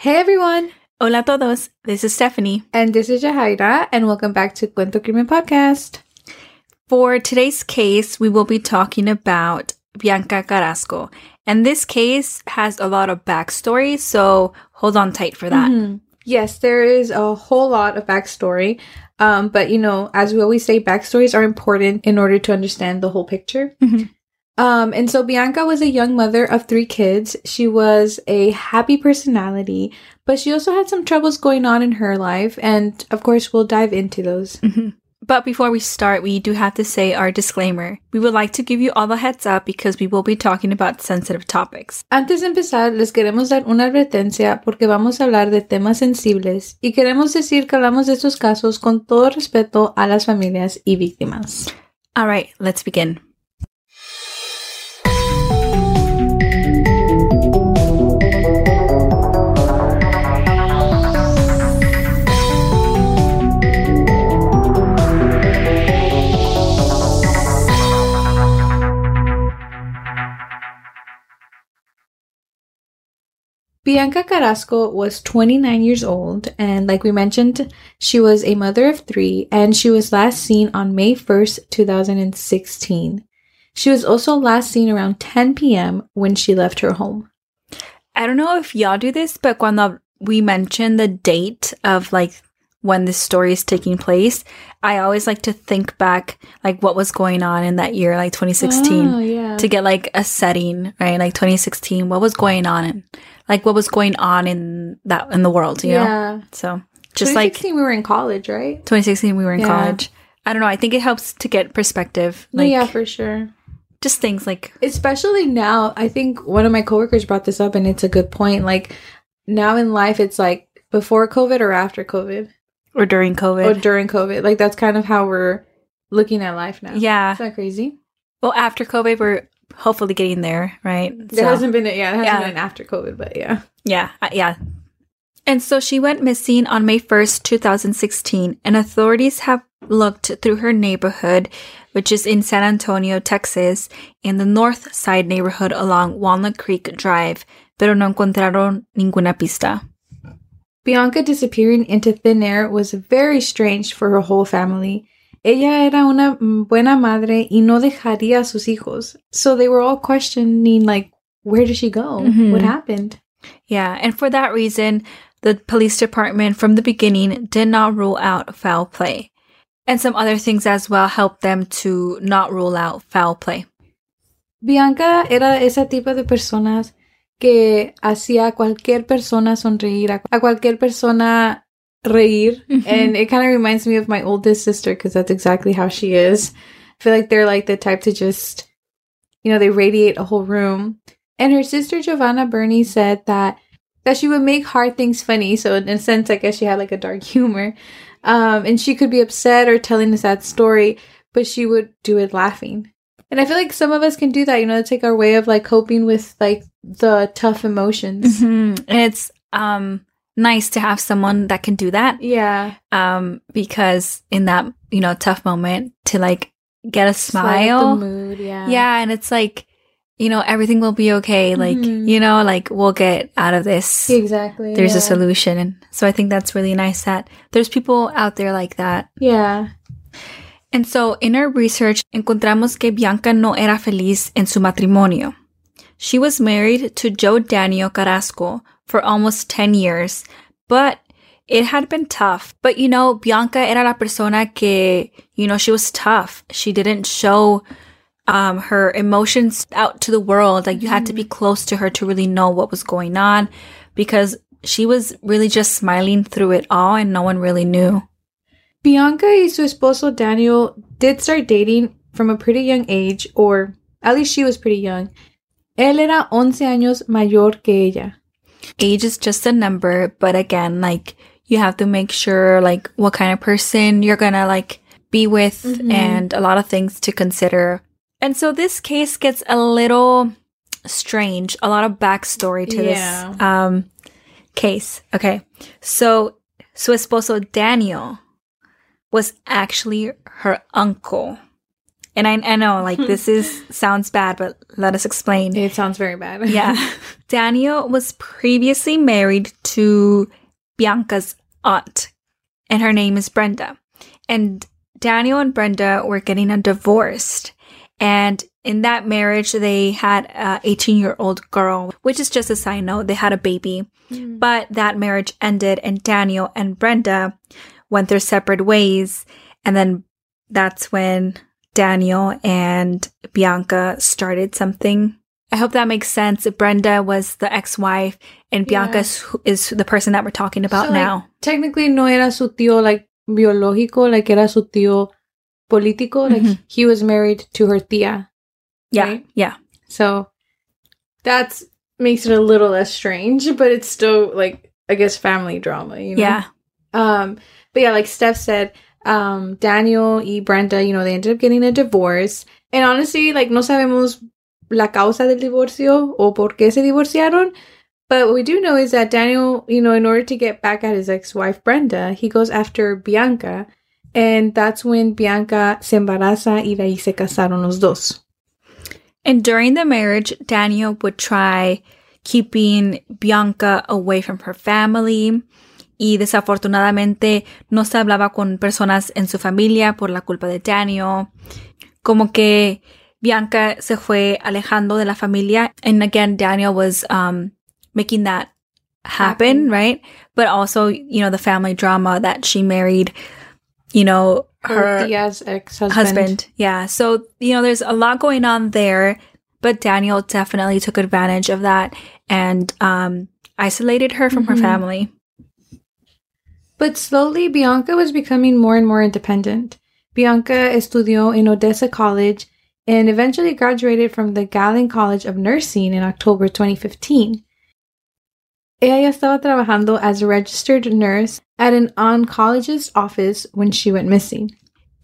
Hey everyone! Hola todos, this is Stephanie. And this is Jahaira, and welcome back to Cuento Crimen Podcast. For today's case, we will be talking about Bianca Carrasco. And this case has a lot of backstory, so hold on tight for that. Mm-hmm. Yes, there is a whole lot of backstory. Um, but you know, as we always say, backstories are important in order to understand the whole picture. Mhm. Um, and so Bianca was a young mother of three kids. She was a happy personality, but she also had some troubles going on in her life. And of course, we'll dive into those. Mhm. But before we start, we do have to say our disclaimer. We would like to give you all the heads up because we will be talking about sensitive topics. Antes de empezar, les queremos dar una advertencia porque vamos a hablar de temas sensibles y queremos decir que hablamos de estos casos con todo respeto a las familias y víctimas. All right, let's begin. Bianca Carrasco was 29 years old, and like we mentioned, she was a mother of three, and she was last seen on May 1st, 2016. She was also last seen around 10 p.m. when she left her home. I don't know if y'all do this, but cuando we mention the date of like when this story is taking place, I always like to think back like what was going on in that year, like 2016, Oh, yeah. to get like a setting, right? Like 2016, what was going on like what was going on in that in the world, you know? yeah. So just like 2016, we were in college, right? 2016, we were in Yeah. college. I don't know. I think it helps to get perspective, like yeah, for sure. just things like especially now i think one of my coworkers brought this up and it's a good point like now in life it's like before covid or after covid or during COVID or during covid like that's kind of how we're looking at life now yeah. is that crazy Well, after COVID, we're hopefully getting there, right? there hasn't been a, yeah it hasn't Yeah. been after covid but yeah Yeah, uh, yeah. And so she went missing on May 1st, 2016, and authorities have looked through her neighborhood, which is in San Antonio, Texas, in the north side neighborhood along Walnut Creek Drive, pero no encontraron ninguna pista. bianca disappearing into thin air was very strange for her whole family ella era una buena madre y no dejaría a sus hijos so they were all questioning like where did she go Mhm. what happened Yeah, and for that reason, the police department from the beginning did not rule out foul play. And some other things as well helped them to not rule out foul play. Bianca era esa tipo de personas que hacía a cualquier persona sonreír, a cualquier persona reír. And it kind of reminds me of my oldest sister because that's exactly how she is. I feel like they're like the type to just, you know, they radiate a whole room. And her sister Giovanna Burney said that that she would make hard things funny. So in a sense, I guess she had like a dark humor. Um, and she could be upset or telling a sad story, but she would do it laughing. And I feel like some of us can do that. You know, it's like our way of like coping with like the tough emotions. Mhm. And it's um nice to have someone that can do that. Yeah. Um because in that, you know, tough moment to like get a smile. Mood. Yeah. yeah, and it's like you know, everything will be okay. Like, Mhm. you know, like we'll get out of this. Exactly. There's a solution. And so I think that's really nice that there's people out there like that. Yeah. And so in our research, encontramos que Bianca no era feliz en su matrimonio. She was married to Joe Daniel Carrasco for almost 10 years, but it had been tough. But you know, Bianca era la persona que, you know, she was tough. She didn't show um, her emotions out to the world. Like you had to be close to her to really know what was going on because she was really just smiling through it all and no one really knew. Bianca y su esposo Daniel did start dating from a pretty young age, or at least she was pretty young. Él era 11 años mayor que ella. Age is just a number, but again, like you have to make sure like what kind of person you're gonna like be with Mhm. and a lot of things to consider. And so this case gets a little strange, a lot of backstory to Yeah. this um case. Okay. So su esposo Daniel was actually her uncle. And I, I know, like, this is sounds bad, but let us explain. It sounds very bad. yeah. Daniel was previously married to Bianca's aunt, and her name is Brenda. And Daniel and Brenda were getting a divorced. And in that marriage, they had a 18 year old girl, which is just a side note. They had a baby, Mm. but that marriage ended and Daniel and Brenda went their separate ways. And then that's when Daniel and Bianca started something. I hope that makes sense. Brenda was the ex-wife and Bianca Yeah. is, the person that we're talking about So, like, now. Technically, no era su tío like biológico, like era su tío político. Like Mhm. he was married to her tía. Yeah. right? Yeah. So that's makes it a little less strange, but it's still like I guess family drama, you know. Yeah. Um, but yeah, like Steph said, um, Daniel y Brenda, you know, they ended up getting a divorce. And honestly, like no sabemos la causa del divorcio o por qué se divorciaron. But what we do know is that Daniel, you know, in order to get back at his ex-wife Brenda, he goes after Bianca. And that's when Bianca se embaraza y de ahí se casaron los dos. And during the marriage, Daniel would try keeping Bianca away from her family. Y desafortunadamente no se hablaba con personas en su familia por la culpa de Daniel. Como que Bianca se fue alejando de la familia. And again, Daniel was um, making that happen, Happen. right? But also, you know, the family drama that she married, you know, Her, tía's ex-husband. husband. Yeah. So, you know, there's a lot going on there, but Daniel definitely took advantage of that and um, isolated her from her Mhm. family. But slowly, Bianca was becoming more and more independent. Bianca estudió in Odessa College and eventually graduated from the Galen College of Nursing in October 2015. Ella estaba trabajando as a registered nurse at an oncologist's office when she went missing.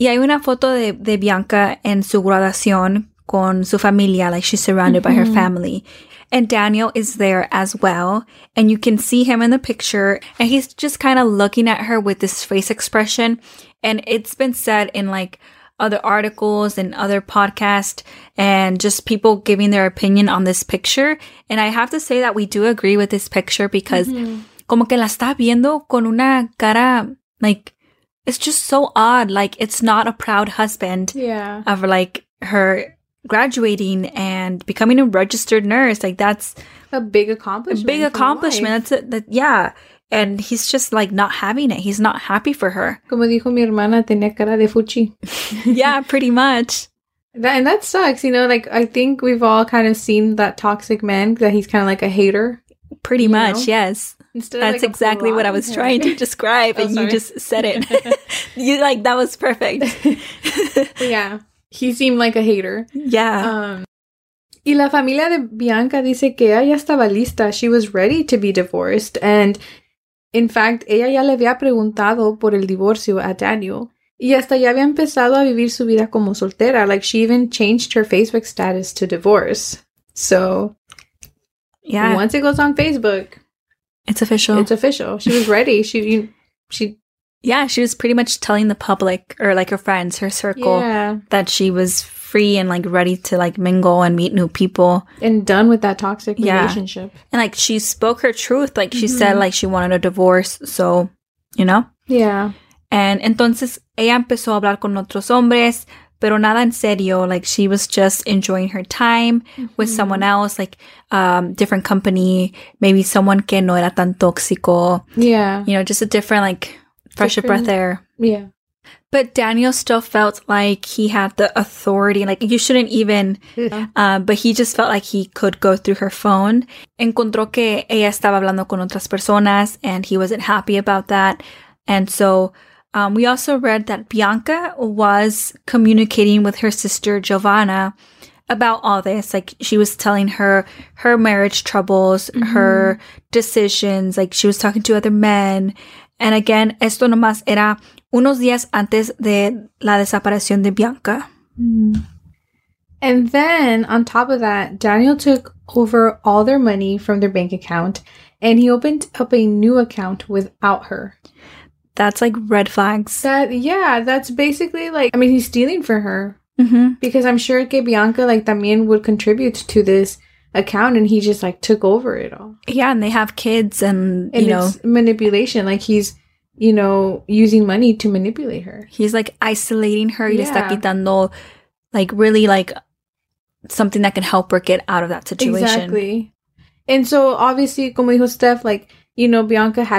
Y hay una foto de, de Bianca en su graduación con su familia, like she's surrounded by her Mhm. family. And Daniel is there as well. And you can see him in the picture. And he's just kind of looking at her with this face expression. And it's been said in like other articles and other podcasts and just people giving their opinion on this picture. And I have to say that we do agree with this picture because mm-hmm. como que la está viendo con una cara like it's just so odd like it's not a proud husband Yeah. of like her graduating and becoming a registered nurse like that's A big a accomplishment. big accomplishment. that's it. That yeah. And he's just like not having it. He's not happy for her. Como dijo mi hermana, tenía cara de fuchi. yeah pretty much. That, and that sucks, you know, like I think we've all kind of seen that toxic man that he's kind of like a hater. pretty much know? yes. Instead that's like exactly what i was blonde trying to describe Oh, and you just said it. You like that was perfect. Yeah, he seemed like a hater. yeah Um, y la familia de Bianca dice que ella ya estaba lista. She was ready to be divorced. And in fact, ella ya le había preguntado por el divorcio a Daniel. Y hasta ya había empezado a vivir su vida como soltera. Like, she even changed her Facebook status to divorce. So, yeah once it goes on Facebook, it's official it's official. She was ready. She, you, she, Yeah, she was pretty much telling the public or like her friends, her circle, yeah, that she was free and like ready to like mingle and meet new people. and done with that toxic Yeah. relationship. And like she spoke her truth. Like she Mhm. said like she wanted a divorce. So, you know? Yeah. And entonces ella empezó a hablar con otros hombres, pero nada en serio. Like she was just enjoying her time with Mm-hmm. someone else, like um different company, maybe someone que no era tan tóxico, Yeah. you know, just a different like fresher breath air. Yeah. But Daniel still felt like he had the authority, like you shouldn't even, uh, but he just felt like he could go through her phone. Encontró que ella estaba hablando con otras personas and he wasn't happy about that. And so, um, we also read that Bianca was communicating with her sister Giovanna about all this. Like she was telling her her marriage troubles, her decisions, like she was talking to other men. And again, esto nomás era unos días antes de la desaparición de Bianca. And then on top of that, Daniel took over all their money from their bank account and he opened up a new account without her. That's like red flags. That yeah, that's basically like I mean he's stealing for her. Mm-hmm. because I'm sure que Bianca like también would contribute to this account and he just like took over it all. Yeah, and they have kids, and, And you know, manipulation. Like he's, you know, using money to manipulate her. he's like isolating her. Y le está Yeah. quitando, like, really, like, something that can help her get out of that situation. Exactly. And so obviously, como dijo Steph, like, you know, Bianca had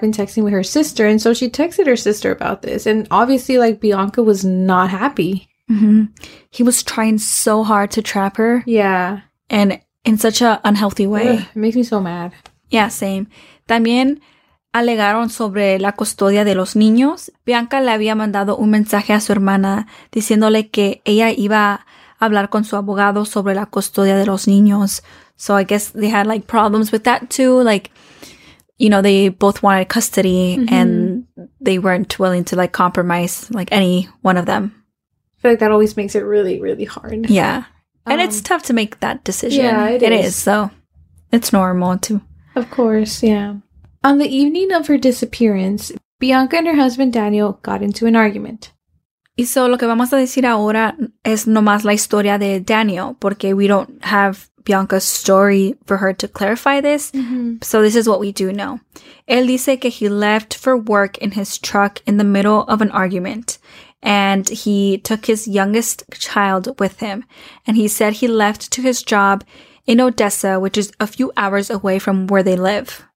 Been texting with her sister. And so she texted her sister about this. And obviously, like, Bianca was not happy. hmm He was trying so hard to trap her, Yeah. and in such a unhealthy way. Ugh, it makes me so mad. Yeah, same. También alegaron sobre la custodia de los niños. Bianca le había mandado un mensaje a su hermana diciéndole que ella iba a hablar con su abogado sobre la custodia de los niños. So I guess they had like problems with that too. Like, you know, they both wanted custody and they weren't willing to like compromise like any one of them. I feel like that always makes it really, really hard. Yeah. And it's Um, tough to make that decision. yeah, it it is. is. So it's normal to Of course, yeah. On the evening of her disappearance, Bianca and her husband Daniel got into an argument. Y so lo que vamos a decir ahora es nomás la historia de Daniel, porque we don't have Bianca's story for her to clarify this. So this is what we do know. Él dice que he left for work in his truck in the middle of an argument. And he took his youngest child with him. And he said he left to his job in Odessa, which is a few hours away from where they live.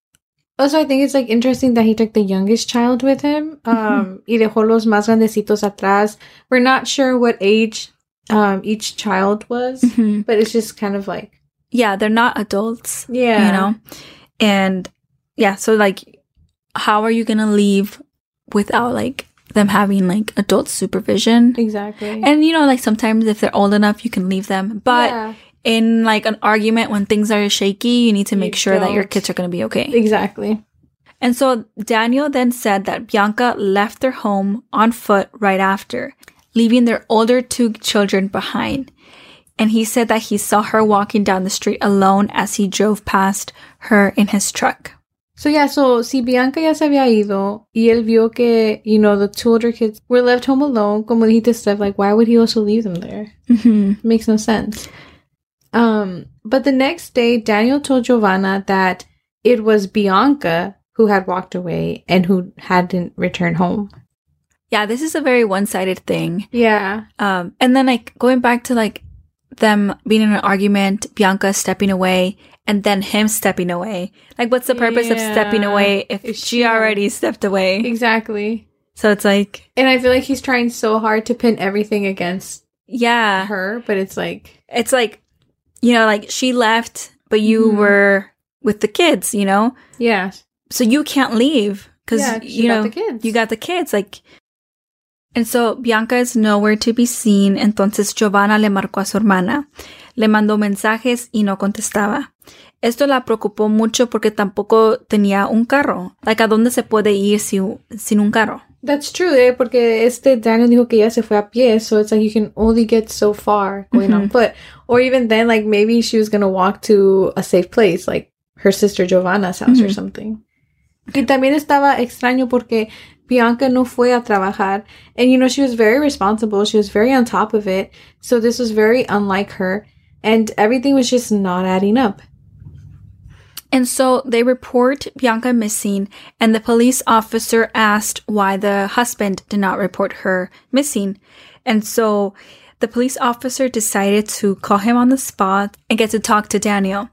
Also, I think it's like interesting that he took the youngest child with him. Um, y dejó los más grandecitos atrás. We're not sure what age um each child was, but it's just kind of like Yeah, they're not adults. yeah, you know and yeah so like how are you gonna leave without like them having like adult supervision exactly. and you know like sometimes if they're old enough you can leave them but Yeah. in like an argument when things are shaky you need to make You sure that your kids are gonna be okay exactly. and so daniel then said that bianca left their home on foot right after leaving their older two children behind and he said that he saw her walking down the street alone as he drove past her in his truck So yeah, so si Bianca ya se había ido y él vio que, you know, the two older kids were left home alone, como dijiste Steph, like why would he also leave them there? hmm makes no sense. Um, but the next day, Daniel told Giovanna that it was Bianca who had walked away and who hadn't returned home. Yeah, this is a very one-sided thing. Yeah. Um, and then like going back to like them being in an argument, Bianca stepping away, and then him stepping away. Like, what's the purpose of stepping away if, If she she- already stepped away? Exactly. So it's like, And I feel like he's trying so hard to pin everything against yeah, her, but it's like, it's like, you know, like she left, but you Mhm. were with the kids, you know, yeah. so you can't leave because Yeah, you got know the kids. you got the kids, like. And so Bianca is nowhere to be seen. Entonces Giovanna le marcó a su hermana, le mandó mensajes y no contestaba. Esto la preocupó mucho porque tampoco tenía un carro. Like, ¿a dónde se puede ir sin, sin un carro? That's true, eh? Porque este Daniel dijo que ella se fue a pie, so it's like you can only get so far going on foot. Or even then, like maybe she was gonna walk to a safe place, like her sister Giovanna's house or something. Y también estaba extraño porque Bianca no fue a trabajar. And you know, she was very responsible. She was very on top of it. So this was very unlike her. And everything was just not adding up. And so they report Bianca missing, and the police officer asked why the husband did not report her missing. And so the police officer decided to call him on the spot and get to talk to Daniel.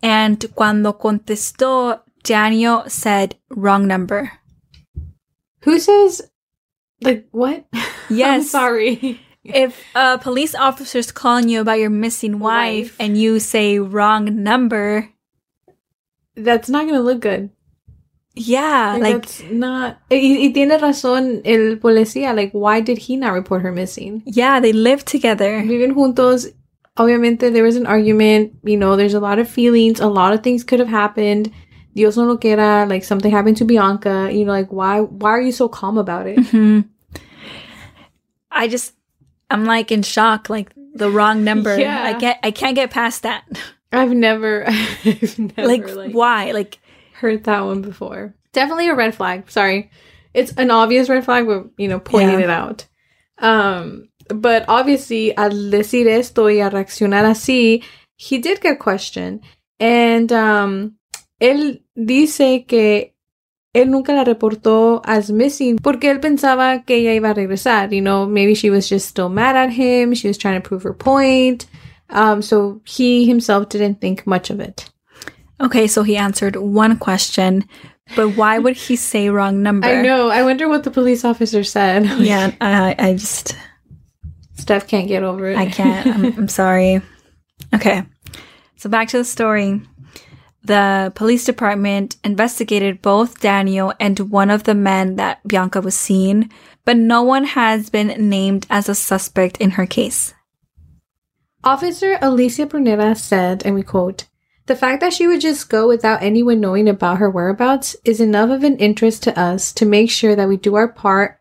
And cuando contestó, Daniel said, wrong number. Who says, like, what? I'm Yes. sorry. If a police officer's calling you about your missing wife Wife. and you say wrong number, That's not gonna look good. Yeah, Like, like, that's not. Y, y tiene razón el policía. Like, why did he not report her missing? yeah, they live together. Viven juntos. Obviamente, there was an argument. You know, there's a lot of feelings. A lot of things could have happened. Dios no lo quiera. Like something happened to Bianca. You know, like why? Why are you so calm about it? hmm I just, I'm like in shock. Like the wrong number. Yeah. I get, I can't get past that. I've never, I've never like, like, why? Like, heard that one before. Definitely a red flag. Sorry, it's an obvious red flag, but you know, pointing Yeah. it out. Um, but obviously, al decir esto y a reaccionar así, he did get questioned, and um, él dice que él nunca la reportó as missing porque él pensaba que ella iba a regresar. You know, maybe she was just still mad at him. She was trying to prove her point. Um, so he himself didn't think much of it. okay, so he answered one question, but why would he say wrong number? I know. I wonder what the police officer said. Yeah, I, I just, Steph can't get over it. I can't. I'm, I'm sorry. Okay. So back to the story. The police department investigated both Daniel and one of the men that Bianca was seeing, but no one has been named as a suspect in her case. Officer Alicia Brunera said, and we quote, The fact that she would just go without anyone knowing about her whereabouts is enough of an interest to us to make sure that we do our part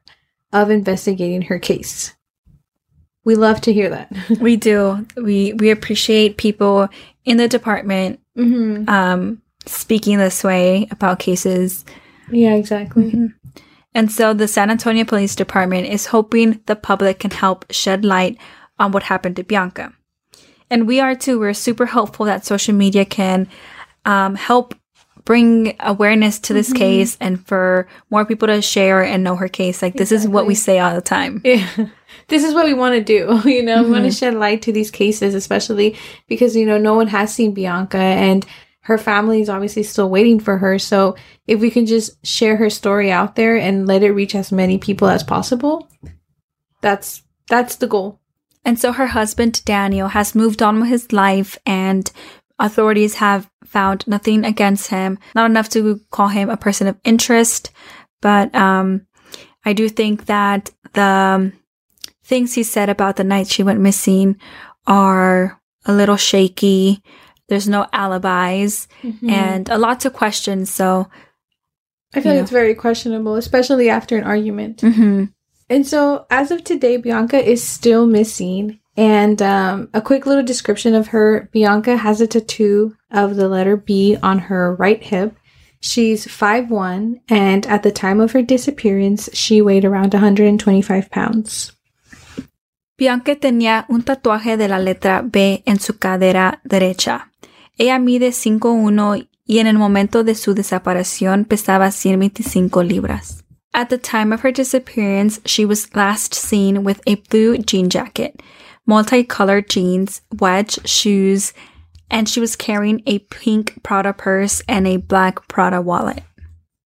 of investigating her case. We love to hear that. We do. We we appreciate people in the department mm-hmm. um, speaking this way about cases. Yeah, exactly. And so the San Antonio Police Department is hoping the public can help shed light on what happened to Bianca. And we are too. We're super hopeful that social media can um, help bring awareness to this mm-hmm. case and for more people to share and know her case. Like, this is what we say all the time. Yeah. This is what we want to do. You know, we want to mm-hmm. shed light to these cases, especially because, you know, no one has seen Bianca and her family is obviously still waiting for her. So if we can just share her story out there and let it reach as many people as possible, that's that's the goal. And so her husband, Daniel, has moved on with his life, and authorities have found nothing against him, not enough to call him a person of interest. But um, I do think that the um, things he said about the night she went missing are a little shaky. There's no alibis and a lot to question. So, I feel like it's very questionable, especially after an argument. mhm. And so, as of today, Bianca is still missing. And um, a quick little description of her Bianca has a tattoo of the letter B on her right hip. She's 5'1, and at the time of her disappearance, she weighed around 125 pounds. Bianca tenía un tatuaje de la letra B en su cadera derecha. Ella mide 5'1 y en el momento de su desaparición pesaba 125 libras. At the time of her disappearance, she was last seen with a blue jean jacket, multicolored jeans, wedge shoes, and she was carrying a pink Prada purse and a black Prada wallet.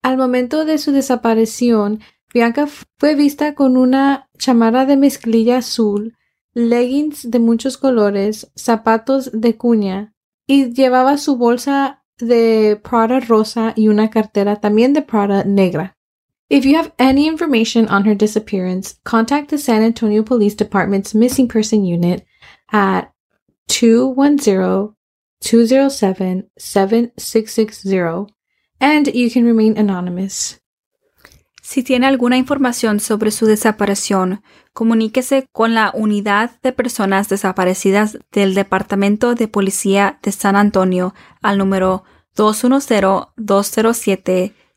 Al momento de su desaparición, Bianca fue vista con una chamarra de mezclilla azul, leggings de muchos colores, zapatos de cuña y llevaba su bolsa de Prada rosa y una cartera también de Prada negra. If you have any information on her disappearance, contact the San Antonio Police Department's Missing Person Unit at 210 207 7660 and you can remain anonymous. Si tiene alguna información sobre su desaparición, comuníquese con la Unidad de Personas Desaparecidas del Departamento de Policía de San Antonio al número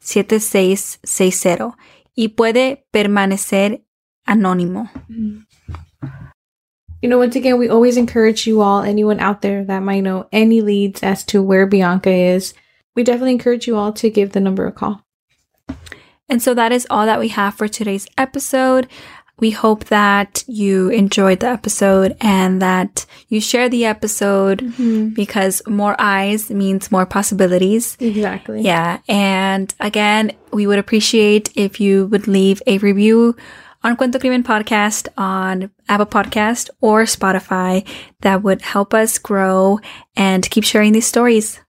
210-207-7660 y puede permanecer anónimo. Mm-hmm. You know, once again, we always encourage you all, anyone out there that might know any leads as to where Bianca is, we definitely encourage you all to give the number a call. And so that is all that we have for today's episode. We hope that you enjoyed the episode and that you share the episode mm-hmm. because more eyes means more possibilities. Exactly. Yeah. And again, we would appreciate if you would leave a review on Cuento Crimen Podcast on Apple Podcast or Spotify. That would help us grow and keep sharing these stories.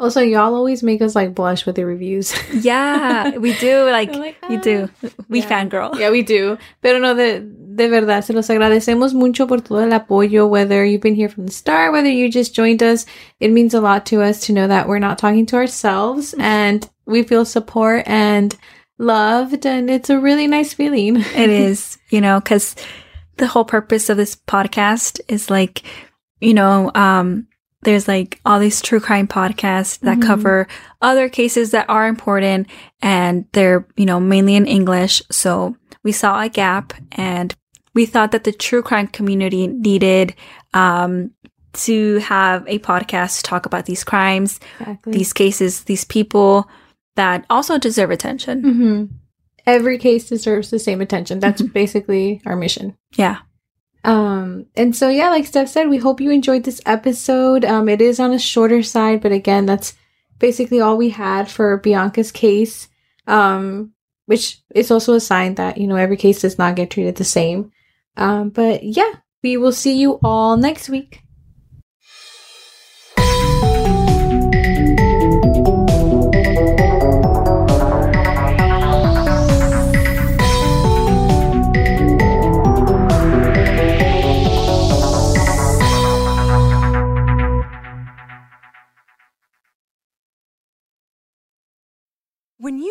Also, y'all always make us like blush with the reviews. Yeah, we do. Like, like, you ah. do. We Yeah. fangirl. Yeah, we do. Pero no, de, de verdad, se los agradecemos mucho por todo el apoyo, whether you've been here from the start, whether you just joined us. It means a lot to us to know that we're not talking to ourselves and we feel support and loved, and it's a really nice feeling. It is, you know, because the whole purpose of this podcast is like, you know, um, there's like all these true crime podcasts that Mhm. cover other cases that are important and they're, you know, mainly in English. So we saw a gap and we thought that the true crime community needed, um, to have a podcast to talk about these crimes, Exactly. these cases, these people that also deserve attention. hmm Every case deserves the same attention. That's basically our mission. Yeah. Um, and so yeah, like Steph said, we hope you enjoyed this episode. Um, it is on a shorter side, but again, that's basically all we had for Bianca's case. Um, which is also a sign that, you know, every case does not get treated the same. Um, but yeah, we will see you all next week.